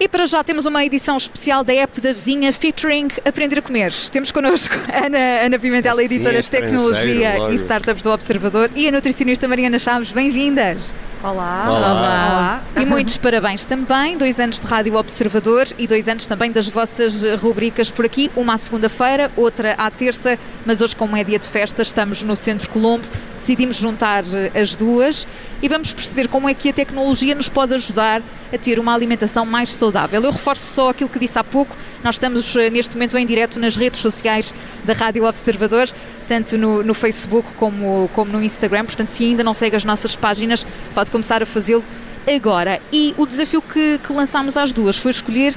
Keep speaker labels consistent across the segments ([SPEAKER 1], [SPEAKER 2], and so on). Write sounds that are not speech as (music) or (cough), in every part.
[SPEAKER 1] E para já temos uma edição especial da app da vizinha featuring Aprender a Comer. Temos connosco a (laughs) Ana, Ana Pimentel, editora de tecnologia
[SPEAKER 2] logo.
[SPEAKER 1] e startups do Observador, e a nutricionista Mariana Chaves. Bem-vindas!
[SPEAKER 3] Olá.
[SPEAKER 2] Olá.
[SPEAKER 3] Olá.
[SPEAKER 1] E muitos parabéns também, dois anos de Rádio Observador e dois anos também das vossas rubricas por aqui, uma à segunda-feira, outra à terça, mas hoje como é dia de festa, estamos no Centro Colombo, decidimos juntar eh, as duas e vamos perceber como é que a tecnologia nos pode ajudar a ter uma alimentação mais saudável. Eu reforço só aquilo que disse há pouco, nós estamos eh, neste momento em direto nas redes sociais da Rádio Observador, tanto no, no Facebook como, como no Instagram, portanto se ainda não segue as nossas páginas, pode começar a fazê-lo agora. E o desafio que, que lançámos às duas foi escolher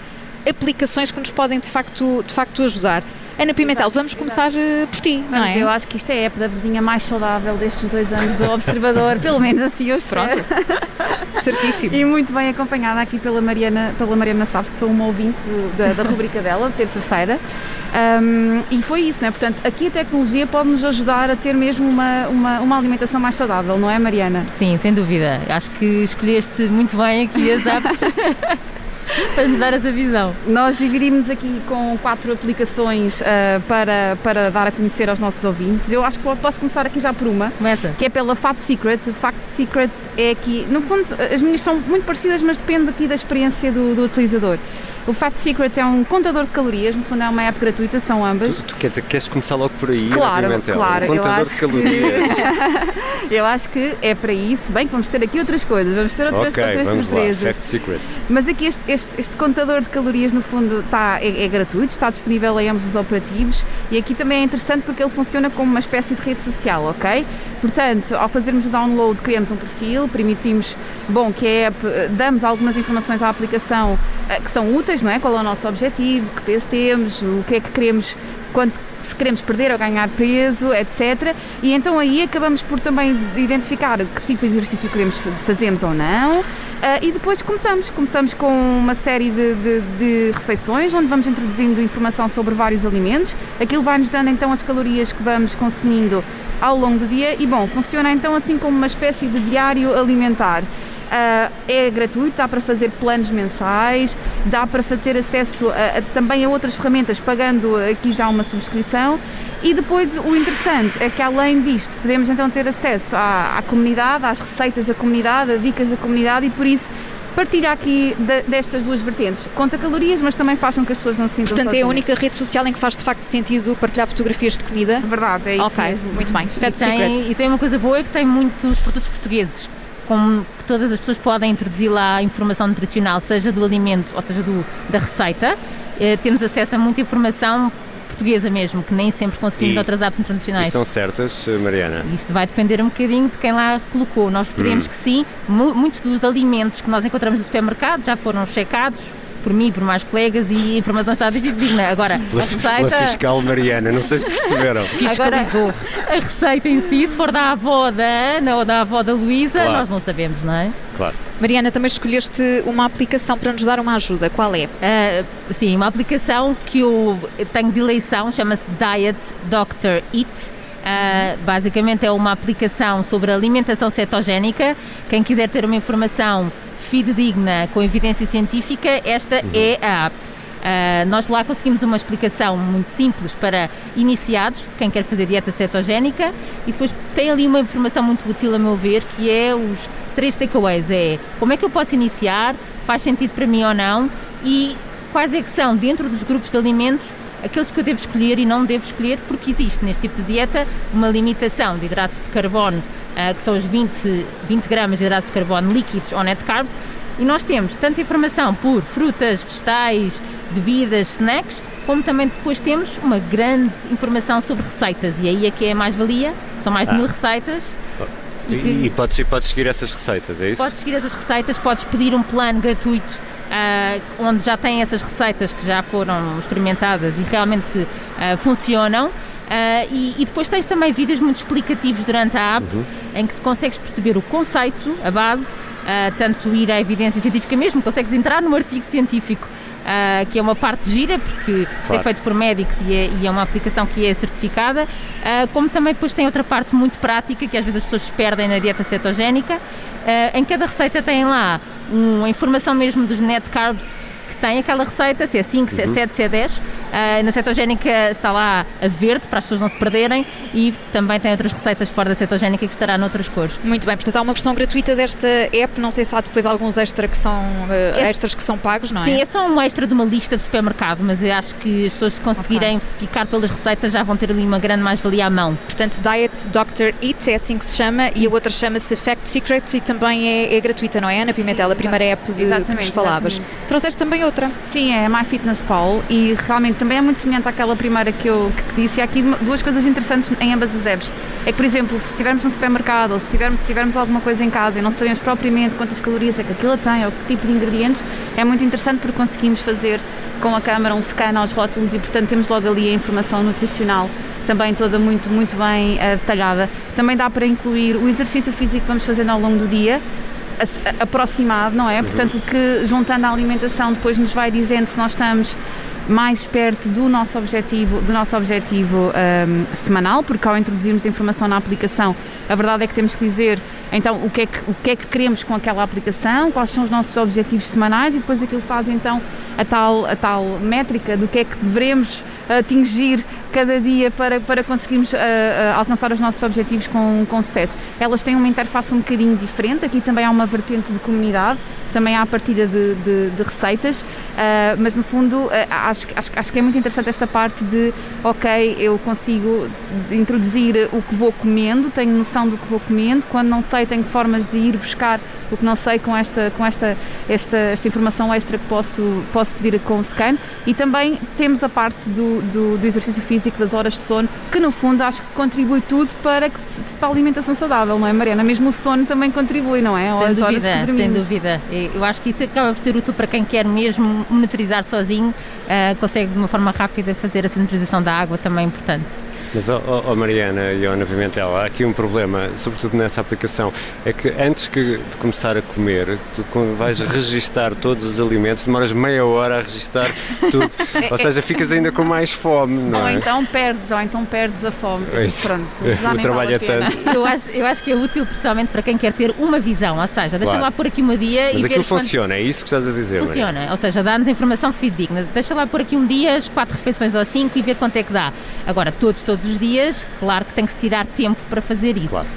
[SPEAKER 1] aplicações que nos podem de facto, de facto ajudar. Ana Pimentel, vamos começar eh, por ti, não é?
[SPEAKER 3] eu acho que isto é a app da vizinha mais saudável destes dois anos do Observador, pelo menos assim eu espero.
[SPEAKER 1] Pronto. (laughs) Certíssimo.
[SPEAKER 3] E muito bem acompanhada aqui pela Mariana, pela Mariana Chaves, que sou uma ouvinte do- da, da rubrica dela, de terça-feira. Um, e foi isso, não é? Portanto, aqui a tecnologia pode nos ajudar a ter mesmo uma, uma, uma alimentação mais saudável, não é, Mariana?
[SPEAKER 4] Sim, sem dúvida. Acho que escolheste muito bem aqui as apps (laughs) (laughs) para nos dar essa visão.
[SPEAKER 3] Nós dividimos aqui com quatro aplicações ah, para, para dar a conhecer aos nossos ouvintes. Eu acho que posso começar aqui já por uma.
[SPEAKER 4] Começa.
[SPEAKER 3] que é pela Fat Secret. O Fact Secret é aqui, no fundo, as minhas são muito parecidas, mas depende aqui da experiência do, do utilizador. O Fact Secret é um contador de calorias, no fundo é uma app gratuita, são ambas.
[SPEAKER 2] Tu, tu quer dizer que queres começar logo por aí,
[SPEAKER 3] Claro,
[SPEAKER 2] Pimentel?
[SPEAKER 3] claro,
[SPEAKER 2] Um
[SPEAKER 3] eu
[SPEAKER 2] contador
[SPEAKER 3] acho
[SPEAKER 2] de calorias. (laughs)
[SPEAKER 3] Eu acho que é para isso, bem que vamos ter aqui outras coisas, vamos ter outras,
[SPEAKER 2] ok,
[SPEAKER 3] outras
[SPEAKER 2] vamos lá.
[SPEAKER 3] surpresas.
[SPEAKER 2] Fact Secret.
[SPEAKER 3] Mas aqui este, este, este contador de calorias no fundo está, é, é gratuito, está disponível em ambos os operativos e aqui também é interessante porque ele funciona como uma espécie de rede social, ok? Portanto, ao fazermos o download criamos um perfil, permitimos, bom, que a app, eh, damos algumas informações à aplicação que são úteis, não é? Qual é o nosso objetivo, que peso temos, o que é que queremos, quanto se queremos perder ou ganhar peso, etc. E então aí acabamos por também identificar que tipo de exercício queremos fa- fazemos ou não. Ah, e depois começamos. Começamos com uma série de, de- de refeições onde vamos introduzindo informação sobre vários alimentos. Aquilo vai-nos dando então as calorias que vamos consumindo ao longo do dia e bom, funciona então assim como uma espécie de diário alimentar. Ah, é gratuito, dá para fazer planos mensais, dá para ter acesso a- a- também a outras ferramentas, pagando aqui já uma subscrição. E depois o interessante é que além disto podemos então ter acesso à, à comunidade, às receitas da comunidade, a dicas da comunidade e por isso partilha aqui da- destas duas vertentes. Conta calorias, mas também faz com que as pessoas não se sintam
[SPEAKER 1] Portanto, é a
[SPEAKER 3] sozinhas.
[SPEAKER 1] única rede social em que faz de facto sentido partilhar fotografias de comida.
[SPEAKER 3] Verdade, é isso
[SPEAKER 1] ok,
[SPEAKER 3] mesmo.
[SPEAKER 1] muito bem.
[SPEAKER 4] E
[SPEAKER 1] Fat Secret.
[SPEAKER 4] tem, e tem uma coisa boa é que tem muitos produtos portugueses. Como que todas as pessoas podem introduzir lá informação nutricional, seja do alimento ou seja do, da receita. Eh, temos acesso a muita informação portuguesa mesmo, que nem sempre conseguimos
[SPEAKER 2] E-
[SPEAKER 4] noutras apps internacionais.
[SPEAKER 2] estão certas, eh, Mariana?
[SPEAKER 4] Isto vai depender um bocadinho de quem lá colocou. Nós queremos que sim, mu- muitos dos alimentos que nós encontramos no supermercado já foram checados por mim, por mais colegas e a informação está digna. Agora,
[SPEAKER 2] Pela,
[SPEAKER 4] a
[SPEAKER 2] pela
[SPEAKER 4] receita,
[SPEAKER 2] fiscal Mariana, não sei se perceberam. (laughs)
[SPEAKER 1] Fiscalizou.
[SPEAKER 4] a receita em si, se for da avó da Ana ou da avó da Luísa,
[SPEAKER 2] Claro.
[SPEAKER 4] nós não sabemos, não é?
[SPEAKER 2] Claro.
[SPEAKER 1] Mariana, também escolheste uma aplicação para nos dar uma ajuda. Qual é?
[SPEAKER 4] Ah, sim, uma aplicação que eu tenho de eleição chama-se Diet Doctor Eat. Ah, basicamente é uma aplicação sobre alimentação cetogénica. Quem quiser ter uma informação fidedigna com evidência científica, esta é a app. Ah, nós lá conseguimos uma explicação muito simples para iniciados, de quem quer fazer dieta cetogénica, e depois tem ali uma informação muito útil, a meu ver, que é os três takeaways. É como é que eu posso iniciar, faz sentido para mim ou não, e quais é que são, dentro dos grupos de alimentos, aqueles que eu devo escolher e não devo escolher, porque existe neste tipo de dieta uma limitação de hidratos de carbono, ah, que são os 20, 20 gramas de hidratos de carbono líquidos ou net carbs, e nós temos tanta informação por frutas, vegetais, bebidas, snacks, como também depois temos uma grande informação sobre receitas, e aí é que é a mais-valia, são mais de
[SPEAKER 2] Ah.
[SPEAKER 4] mil receitas,
[SPEAKER 2] E,
[SPEAKER 4] que-
[SPEAKER 2] e podes, podes seguir essas receitas, é isso?
[SPEAKER 4] Podes seguir essas receitas, podes pedir um plano gratuito ah, onde já tem essas receitas que já foram experimentadas e realmente ah, funcionam. Ah, e, e depois tens também vídeos muito explicativos durante a app em que consegues perceber o conceito, a base, tanto ir à evidência científica mesmo, consegues entrar no artigo científico uh, que é uma parte gira, porque isto é
[SPEAKER 2] Claro.
[SPEAKER 4] feito por médicos e é, e é uma aplicação que é certificada, uh, como também depois tem outra parte muito prática, que às vezes as pessoas se perdem na dieta cetogénica. Uh, em cada receita tem lá uma informação mesmo dos net carbs que tem aquela receita, se é 5, se é 7, se é 10. Uh, na cetogénica está lá a verde, para as pessoas não se perderem, e também tem outras receitas fora da cetogénica que estará noutras cores.
[SPEAKER 1] Muito bem, portanto há uma versão gratuita desta app, não sei se há depois alguns extra que são,
[SPEAKER 4] Esse-
[SPEAKER 1] extras que são pagos, não
[SPEAKER 4] Sim,
[SPEAKER 1] é?
[SPEAKER 4] é só um extra de uma lista de supermercado, mas eu acho que as pessoas se conseguirem ficar pelas receitas já vão ter ali uma grande mais-valia à mão.
[SPEAKER 1] Portanto, Diet Dr. Eat é assim que se chama e a outra chama-se Fact Secrets e também é, é gratuita, não é, Ana Pimentel? A primeira app de, que nos falavas.
[SPEAKER 3] exatamente.
[SPEAKER 1] Trouxeste também outra.
[SPEAKER 3] Sim, é a MyFitnessPal e realmente também é muito semelhante àquela primeira que eu que disse. E há aqui duas coisas interessantes em ambas as apps. É que, por exemplo, se estivermos no supermercado ou se tivermos, tivermos alguma coisa em casa e não sabemos propriamente quantas calorias é que aquilo tem ou que tipo de ingredientes, é muito interessante porque conseguimos fazer com a câmara um scan aos rótulos e, portanto, temos logo ali a informação nutricional também toda muito, muito bem eh, detalhada. Também dá para incluir o exercício físico que vamos fazendo ao longo do dia, aproximado, não é? Portanto, o que juntando a alimentação depois nos vai dizendo se nós estamos mais perto do nosso objetivo, do nosso objetivo ahm, semanal, porque ao introduzirmos a informação na aplicação, a verdade é que temos que dizer então o que é que, o que, é que queremos com aquela aplicação, quais são os nossos objetivos semanais e depois aquilo faz então a tal, a tal métrica do que é que devemos atingir cada dia para, para conseguirmos ah, alcançar os nossos objetivos com, com sucesso. Elas têm uma interface um bocadinho diferente, aqui também há uma vertente de comunidade, também há a partilha de, de- de receitas, ah, mas no fundo ah, acho, acho, acho que é muito interessante esta parte de, ok, eu consigo introduzir o que vou comendo, tenho noção do que vou comendo, quando não sei tenho formas de ir buscar o que não sei com esta, com esta, esta, esta informação extra que posso, posso pedir com o scan. E também temos a parte do, do, do exercício físico, das horas de sono, que no fundo acho que contribui tudo para, que, para a alimentação saudável, não é Mariana? Mesmo o sono também contribui, não é?
[SPEAKER 4] Sem
[SPEAKER 3] as horas
[SPEAKER 4] dúvida, sem dúvida. Eu acho que isso acaba por ser útil para quem quer mesmo monitorizar sozinho, ah, consegue de uma forma rápida fazer essa monitorização da água, também é importante.
[SPEAKER 2] Mas, ó ó, ó, Mariana e Ana Pimentel, há aqui um problema, sobretudo nessa aplicação, é que antes que de começar a comer, tu vais registar todos os alimentos, demoras meia hora a registar tudo. (laughs) Ou seja, ficas ainda com mais fome, não
[SPEAKER 3] Ou
[SPEAKER 2] é?
[SPEAKER 3] então perdes, ou então perdes a fome.
[SPEAKER 2] É isso.
[SPEAKER 3] Pronto, (laughs)
[SPEAKER 2] O
[SPEAKER 3] já
[SPEAKER 2] trabalho
[SPEAKER 3] vale
[SPEAKER 2] é tanto.
[SPEAKER 4] Eu acho, eu acho que é útil principalmente para quem quer ter uma visão, ou seja, deixa
[SPEAKER 2] Claro.
[SPEAKER 4] lá por aqui uma dia
[SPEAKER 2] Mas
[SPEAKER 4] e ver
[SPEAKER 2] aquilo funciona, é isso que estás a dizer, Mariana?
[SPEAKER 4] Funciona, ou seja, dá-nos informação fidedigna. Deixa lá por aqui um dia, as quatro refeições ou cinco e ver quanto é que dá. Agora, todos, todos os dias, claro que tem que se tirar tempo para fazer isso.
[SPEAKER 2] Claro.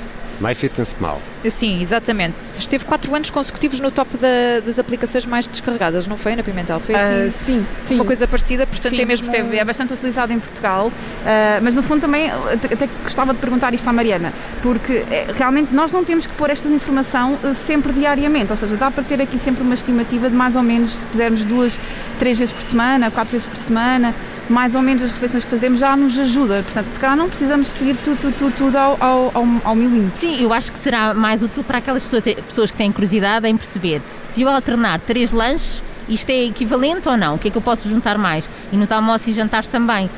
[SPEAKER 2] MyFitnessPal.
[SPEAKER 1] Sim, exatamente. Esteve quatro anos consecutivos no top da- das aplicações mais descarregadas, não foi, Ana Pimentel? Foi assim,
[SPEAKER 3] Ah, sim, sim.
[SPEAKER 1] uma coisa parecida, portanto
[SPEAKER 3] Sim,
[SPEAKER 1] é mesmo...
[SPEAKER 3] esteve- é bastante utilizado em Portugal, ah, mas no fundo também até, gostava de perguntar isto à Mariana, porque eh, realmente nós não temos que pôr esta informação eh, sempre diariamente, ou seja, dá para ter aqui sempre uma estimativa de mais ou menos, se pusermos duas, três vezes por semana, quatro vezes por semana, mais ou menos as refeições que fazemos já nos ajuda, portanto se calhar não precisamos seguir tudo, tudo, tudo, tudo ao, ao, ao, milímetro.
[SPEAKER 4] Sim, eu acho que será mais útil para aquelas pessoas, pessoas que têm curiosidade em perceber se eu alternar três lanches, isto é equivalente ou não? O que é que eu posso juntar mais? E nos almoços e jantares também.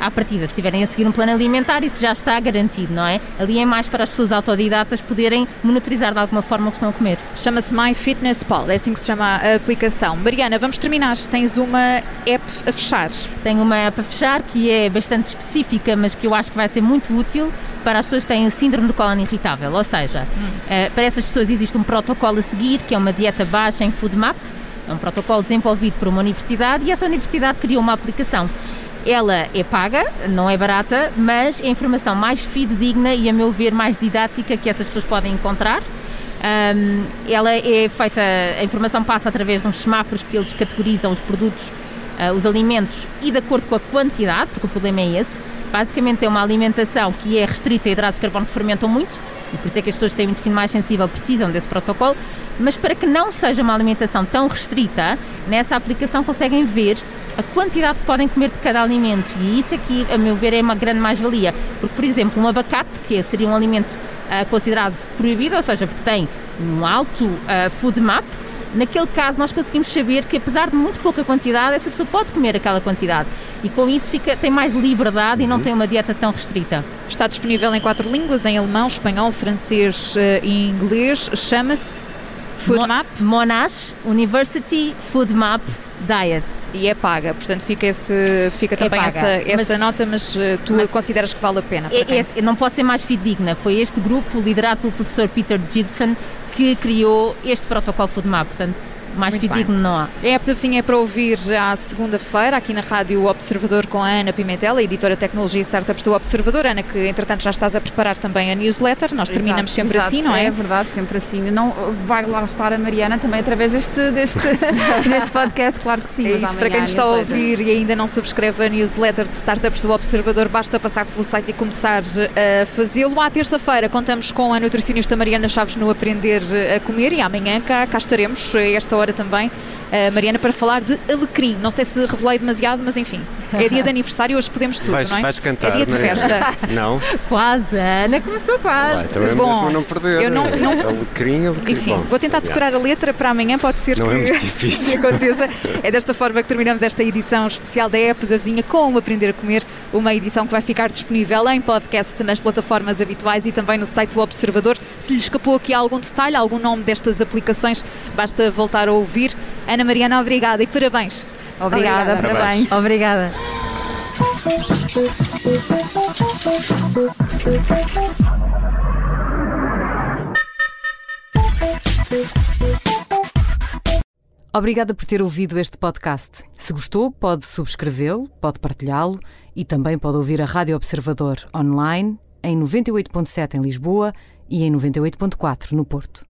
[SPEAKER 4] À partida, se tiverem a seguir um plano alimentar, isso já está garantido, não é? Ali é mais para as pessoas autodidatas poderem monitorizar de alguma forma o que estão a comer.
[SPEAKER 1] Chama-se MyFitnessPal, é assim que se chama a aplicação. Mariana, vamos terminar. Tens uma app a fechar.
[SPEAKER 4] Tenho uma app a fechar que é bastante específica, mas que eu acho que vai ser muito útil para as pessoas que têm o síndrome do cólon irritável. Ou seja, eh, para essas pessoas existe um protocolo a seguir, que é uma dieta baixa em FoodMap. É um protocolo desenvolvido por uma universidade e essa universidade criou uma aplicação. Ela é paga, não é barata, mas é a informação mais fidedigna e, a meu ver, mais didática que essas pessoas podem encontrar. Ahm, ela é feita, a informação passa através de uns semáforos que eles categorizam os produtos, ah, os alimentos e de acordo com a quantidade, porque o problema é esse. Basicamente é uma alimentação que é restrita a hidratos de carbono que fermentam muito e por isso é que as pessoas que têm um intestino mais sensível precisam desse protocolo, mas para que não seja uma alimentação tão restrita, nessa aplicação conseguem ver a quantidade que podem comer de cada alimento e isso aqui, a meu ver, é uma grande mais-valia. Porque, por exemplo, um abacate, que seria um alimento ah, considerado proibido, ou seja, porque tem um alto ah, food map, naquele caso nós conseguimos saber que apesar de muito pouca quantidade, essa pessoa pode comer aquela quantidade e com isso fica, tem mais liberdade e não tem uma dieta tão restrita.
[SPEAKER 1] Está disponível em quatro línguas, em alemão, espanhol, francês eh, e inglês. Chama-se Food Map?
[SPEAKER 4] Monash University Food Map Diet.
[SPEAKER 1] E é paga, portanto fica, esse, fica também
[SPEAKER 4] paga,
[SPEAKER 1] essa, essa
[SPEAKER 4] mas-
[SPEAKER 1] nota, mas uh, tu
[SPEAKER 4] mas-
[SPEAKER 1] consideras que vale a pena?
[SPEAKER 4] É- é- não pode ser mais fidedigna. Foi este grupo, liderado pelo professor Peter Gibson, que criou este protocolo Food Map. Portanto, mais
[SPEAKER 1] Muito
[SPEAKER 4] fidedigno não há.
[SPEAKER 1] A App da Vizinha é para ouvir já à segunda-feira, aqui na Rádio Observador com a Ana Pimentel, a editora de Tecnologia e Startups do Observador. Ana, que entretanto já estás a preparar também a newsletter, nós terminamos
[SPEAKER 3] Exato,
[SPEAKER 1] sempre
[SPEAKER 3] exato.
[SPEAKER 1] assim, não é?
[SPEAKER 3] É verdade, sempre assim. Não, vai lá estar a Mariana também através deste, deste, (laughs) deste podcast, claro que sim.
[SPEAKER 1] É isso, para quem está a ouvir e ainda não subscreve a newsletter de startups do Observador, basta passar pelo site e começar a fazê-lo. À terça-feira contamos com a nutricionista Mariana Chaves no Aprender a Comer e amanhã cá, cá estaremos, esta hora também, Mariana, para falar de alecrim. Não sei se revelei demasiado, mas enfim, é dia de aniversário, hoje podemos tudo,
[SPEAKER 2] Vais,
[SPEAKER 1] não é?
[SPEAKER 2] vais cantar.
[SPEAKER 1] é dia de
[SPEAKER 2] Mariana?
[SPEAKER 1] festa. (laughs)
[SPEAKER 2] Não?
[SPEAKER 4] Quase, a Ana começou quase.
[SPEAKER 2] Olha, também
[SPEAKER 1] Bom,
[SPEAKER 2] mesmo a não perder.
[SPEAKER 1] eu não- não-
[SPEAKER 2] Alecrim, alecrim.
[SPEAKER 1] Enfim,
[SPEAKER 2] Bom,
[SPEAKER 1] vou tentar decorar a letra para amanhã, pode ser
[SPEAKER 2] Não
[SPEAKER 1] que,
[SPEAKER 2] é muito (laughs)
[SPEAKER 1] que
[SPEAKER 2] difícil.
[SPEAKER 1] aconteça. É desta forma que terminamos esta edição especial da App da Vizinha com o Aprender a Comer, uma edição que vai ficar disponível em podcast nas plataformas habituais e também no site do Observador. Se lhe escapou aqui algum detalhe, algum nome destas aplicações, basta voltar a ouvir. Ana Mariana, obrigada e parabéns.
[SPEAKER 3] Obrigada,
[SPEAKER 1] Obrigada.
[SPEAKER 3] parabéns.
[SPEAKER 4] Obrigada.
[SPEAKER 5] Obrigada por ter ouvido este podcast. Se gostou, pode subscrevê-lo, pode partilhá-lo e também pode ouvir a Rádio Observador online em 98.7 em Lisboa e em 98.4 no Porto.